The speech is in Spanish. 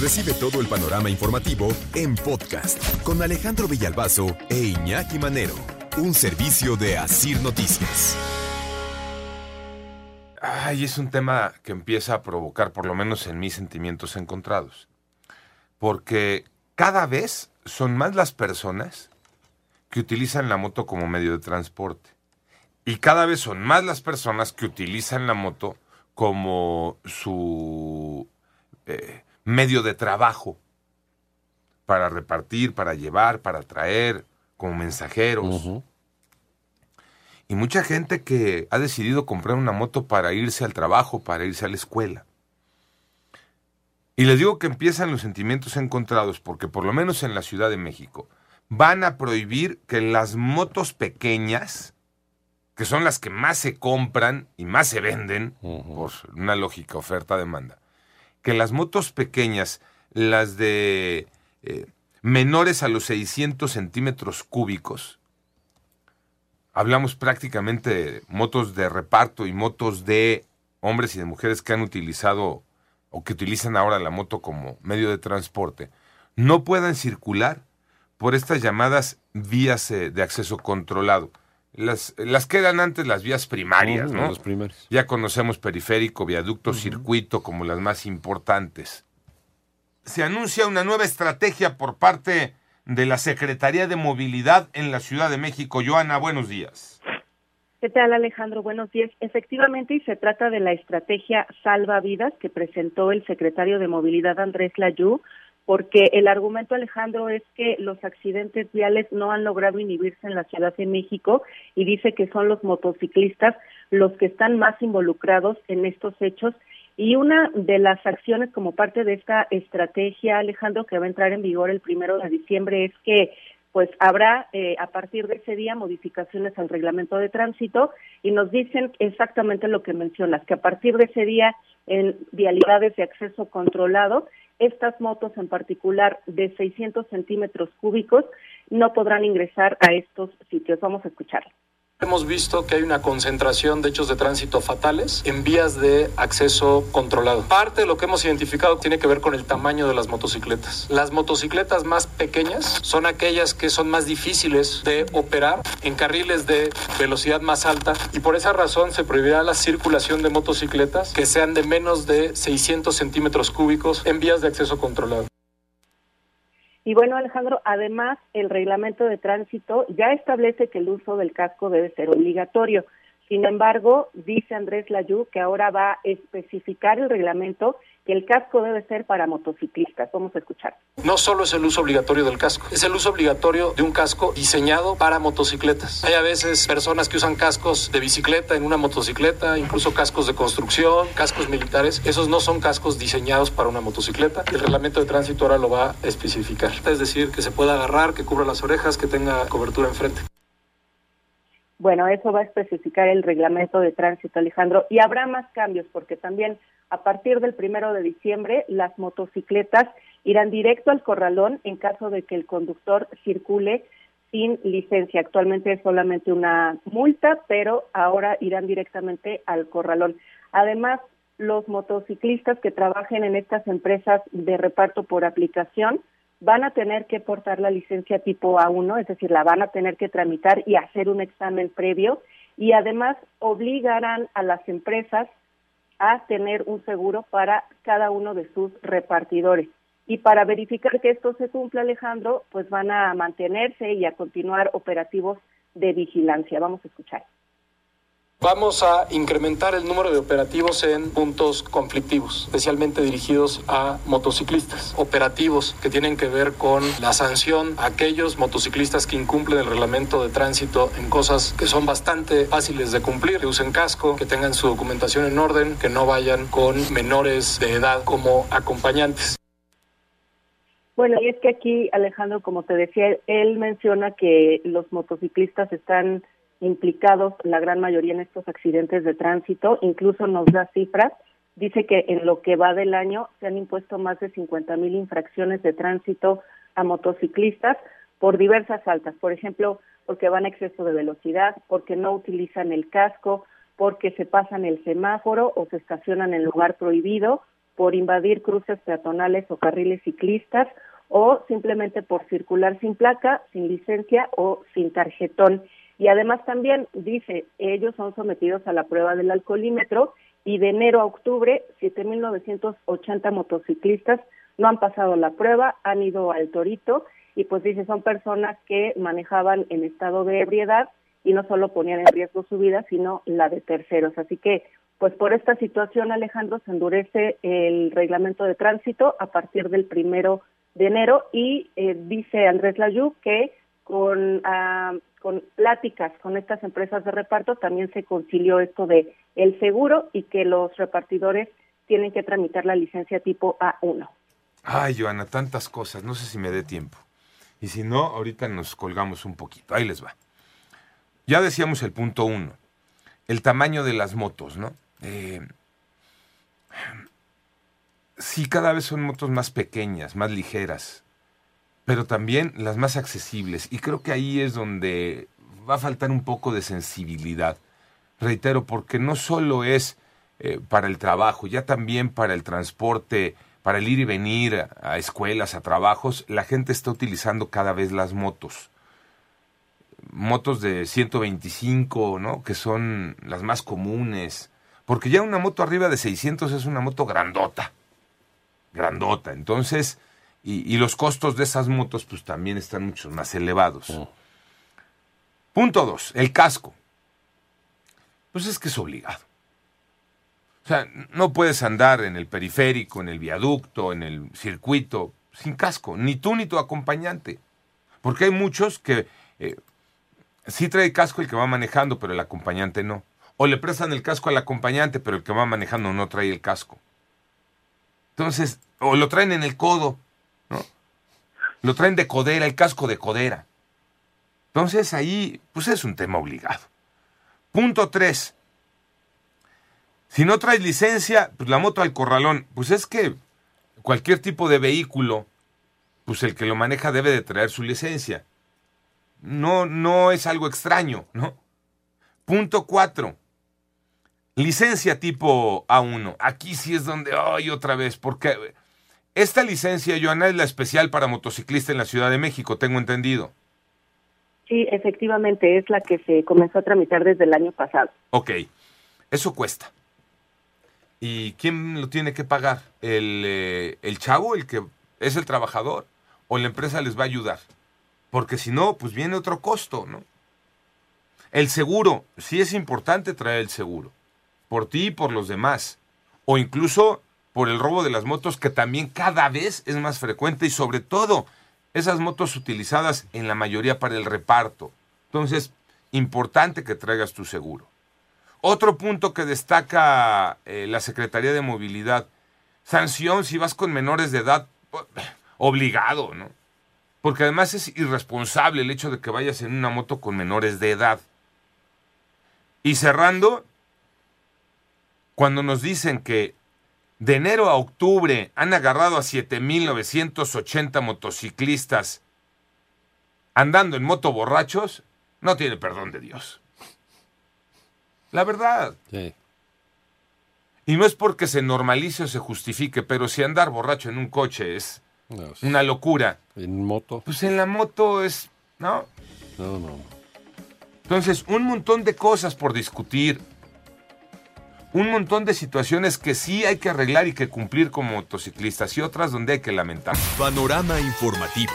Recibe todo el panorama informativo en podcast con Alejandro Villalbazo e Iñaki Manero, un servicio de Asir Noticias. Ay, es un tema que empieza a provocar, por lo menos en mis sentimientos encontrados. Porque cada vez son más las personas que utilizan la moto como medio de transporte. Y cada vez son más las personas que utilizan la moto como su eh, medio de trabajo para repartir, para llevar, para traer, como mensajeros. Y mucha gente que ha decidido comprar una moto para irse al trabajo, para irse a la escuela. Y les digo que empiezan los sentimientos encontrados porque por lo menos en la Ciudad de México van a prohibir que las motos pequeñas, que son las que más se compran y más se venden, por una lógica oferta-demanda, que las motos pequeñas, las de eh, menores a los 600 centímetros cúbicos, hablamos prácticamente de motos de reparto y motos de hombres y de mujeres que han utilizado o que utilizan ahora la moto como medio de transporte, no puedan circular por estas llamadas vías eh, de acceso controlado. Las, las que eran antes las vías primarias, ¿no? Los primeros. Ya conocemos periférico, viaducto, circuito como las más importantes. Se anuncia una nueva estrategia por parte de la Secretaría de Movilidad en la Ciudad de México. Joana, buenos días. ¿Qué tal, Alejandro? Buenos días. Efectivamente, y se trata de la estrategia Salva Vidas que presentó el secretario de Movilidad Andrés Layú, porque el argumento, Alejandro, es que los accidentes viales no han logrado inhibirse en la Ciudad de México y dice que son los motociclistas los que están más involucrados en estos hechos. Y una de las acciones como parte de esta estrategia, Alejandro, que va a entrar en vigor el primero de diciembre, es que pues habrá eh, a partir de ese día modificaciones al reglamento de tránsito y nos dicen exactamente lo que mencionas, que a partir de ese día en vialidades de acceso controlado estas motos en particular de 600 centímetros cúbicos no podrán ingresar a estos sitios. Vamos a escucharlo. Hemos visto que hay una concentración de hechos de tránsito fatales en vías de acceso controlado. Parte de lo que hemos identificado tiene que ver con el tamaño de las motocicletas. Las motocicletas más pequeñas son aquellas que son más difíciles de operar en carriles de velocidad más alta y por esa razón se prohibirá la circulación de motocicletas que sean de menos de 600 centímetros cúbicos en vías de acceso controlado. Y bueno, Alejandro, además el reglamento de tránsito ya establece que el uso del casco debe ser obligatorio. Sin embargo, dice Andrés Layú que ahora va a especificar el reglamento que el casco debe ser para motociclistas. Vamos a escuchar. No solo es el uso obligatorio del casco, es el uso obligatorio de un casco diseñado para motocicletas. Hay a veces personas que usan cascos de bicicleta en una motocicleta, incluso cascos de construcción, cascos militares. Esos no son cascos diseñados para una motocicleta. El reglamento de tránsito ahora lo va a especificar. Es decir, que se pueda agarrar, que cubra las orejas, que tenga cobertura enfrente. Bueno, eso va a especificar el reglamento de tránsito, Alejandro. Y habrá más cambios porque también a partir del primero de diciembre las motocicletas irán directo al corralón en caso de que el conductor circule sin licencia. Actualmente es solamente una multa, pero ahora irán directamente al corralón. Además, los motociclistas que trabajen en estas empresas de reparto por aplicación van a tener que portar la licencia tipo A1, es decir, la van a tener que tramitar y hacer un examen previo y además obligarán a las empresas a tener un seguro para cada uno de sus repartidores. Y para verificar que esto se cumpla, Alejandro, pues van a mantenerse y a continuar operativos de vigilancia. Vamos a escuchar. Vamos a incrementar el número de operativos en puntos conflictivos, especialmente dirigidos a motociclistas. Operativos que tienen que ver con la sanción a aquellos motociclistas que incumplen el reglamento de tránsito en cosas que son bastante fáciles de cumplir, que usen casco, que tengan su documentación en orden, que no vayan con menores de edad como acompañantes. Bueno, y es que aquí, Alejandro, como te decía, él menciona que los motociclistas están implicados la gran mayoría en estos accidentes de tránsito, incluso nos da cifras, dice que en lo que va del año se han impuesto más de 50 mil infracciones de tránsito a motociclistas por diversas faltas, por ejemplo, porque van a exceso de velocidad, porque no utilizan el casco, porque se pasan el semáforo o se estacionan en lugar prohibido por invadir cruces peatonales o carriles ciclistas o simplemente por circular sin placa, sin licencia o sin tarjetón. Y además también dice, ellos son sometidos a la prueba del alcoholímetro y de enero a octubre 7.980 motociclistas no han pasado la prueba, han ido al torito y pues dice, son personas que manejaban en estado de ebriedad y no solo ponían en riesgo su vida, sino la de terceros. Así que, pues por esta situación, Alejandro, se endurece el reglamento de tránsito a partir del primero de enero y eh, dice Andrés Layú que con, ah, con pláticas con estas empresas de reparto también se concilió esto de el seguro y que los repartidores tienen que tramitar la licencia tipo A1. Ay, Joana, tantas cosas, no sé si me dé tiempo. Y si no, ahorita nos colgamos un poquito. Ahí les va. Ya decíamos el punto uno, el tamaño de las motos, ¿no? Eh, sí, cada vez son motos más pequeñas, más ligeras, pero también las más accesibles. Y creo que ahí es donde va a faltar un poco de sensibilidad. Reitero, porque no solo es eh, para el trabajo, ya también para el transporte para el ir y venir a escuelas, a trabajos, la gente está utilizando cada vez las motos. Motos de 125, ¿no? Que son las más comunes. Porque ya una moto arriba de 600 es una moto grandota. Grandota. Entonces, y, los costos de esas motos pues también están mucho más elevados. Oh. Punto dos, el casco. Pues es que es obligado. O sea, no puedes andar en el periférico, en el viaducto, en el circuito, sin casco, ni tú ni tu acompañante. Porque hay muchos que eh, sí trae casco el que va manejando, pero el acompañante no. O le prestan el casco al acompañante, pero el que va manejando no trae el casco. Entonces, o lo traen en el codo, ¿no? Lo traen de codera, el casco de codera. Entonces ahí, pues es un tema obligado. Punto tres, si no traes licencia, pues la moto al corralón. Pues es que cualquier tipo de vehículo, pues el que lo maneja debe de traer su licencia. No, no es algo extraño, ¿no? Punto cuatro. Licencia tipo A1. Aquí sí es donde, ay, otra vez, porque esta licencia, Joana, es la especial para motociclista en la Ciudad de México, tengo entendido. Sí, efectivamente, es la que se comenzó a tramitar desde el año pasado. Ok, eso cuesta. ¿Y quién lo tiene que pagar? ¿El, eh, ¿El chavo, el que es el trabajador? ¿O la empresa les va a ayudar? Porque si no, pues viene otro costo, ¿no? El seguro, sí es importante traer el seguro. Por ti y por los demás. O incluso por el robo de las motos, que también cada vez es más frecuente y sobre todo esas motos utilizadas en la mayoría para el reparto. Entonces, importante que traigas tu seguro. Otro punto que destaca eh, la Secretaría de Movilidad, sanción si vas con menores de edad, obligado, ¿no? Porque además es irresponsable el hecho de que vayas en una moto con menores de edad. Y cerrando, cuando nos dicen que de enero a octubre han agarrado a 7.980 motociclistas andando en moto borrachos, no tiene perdón de Dios. La verdad. Sí. Y no es porque se normalice o se justifique, pero si andar borracho en un coche es una locura. ¿En moto? Pues en la moto es, ¿no? No, no. Entonces, un montón de cosas por discutir. Un montón de situaciones que sí hay que arreglar y que cumplir como motociclistas y otras donde hay que lamentar. Panorama informativo.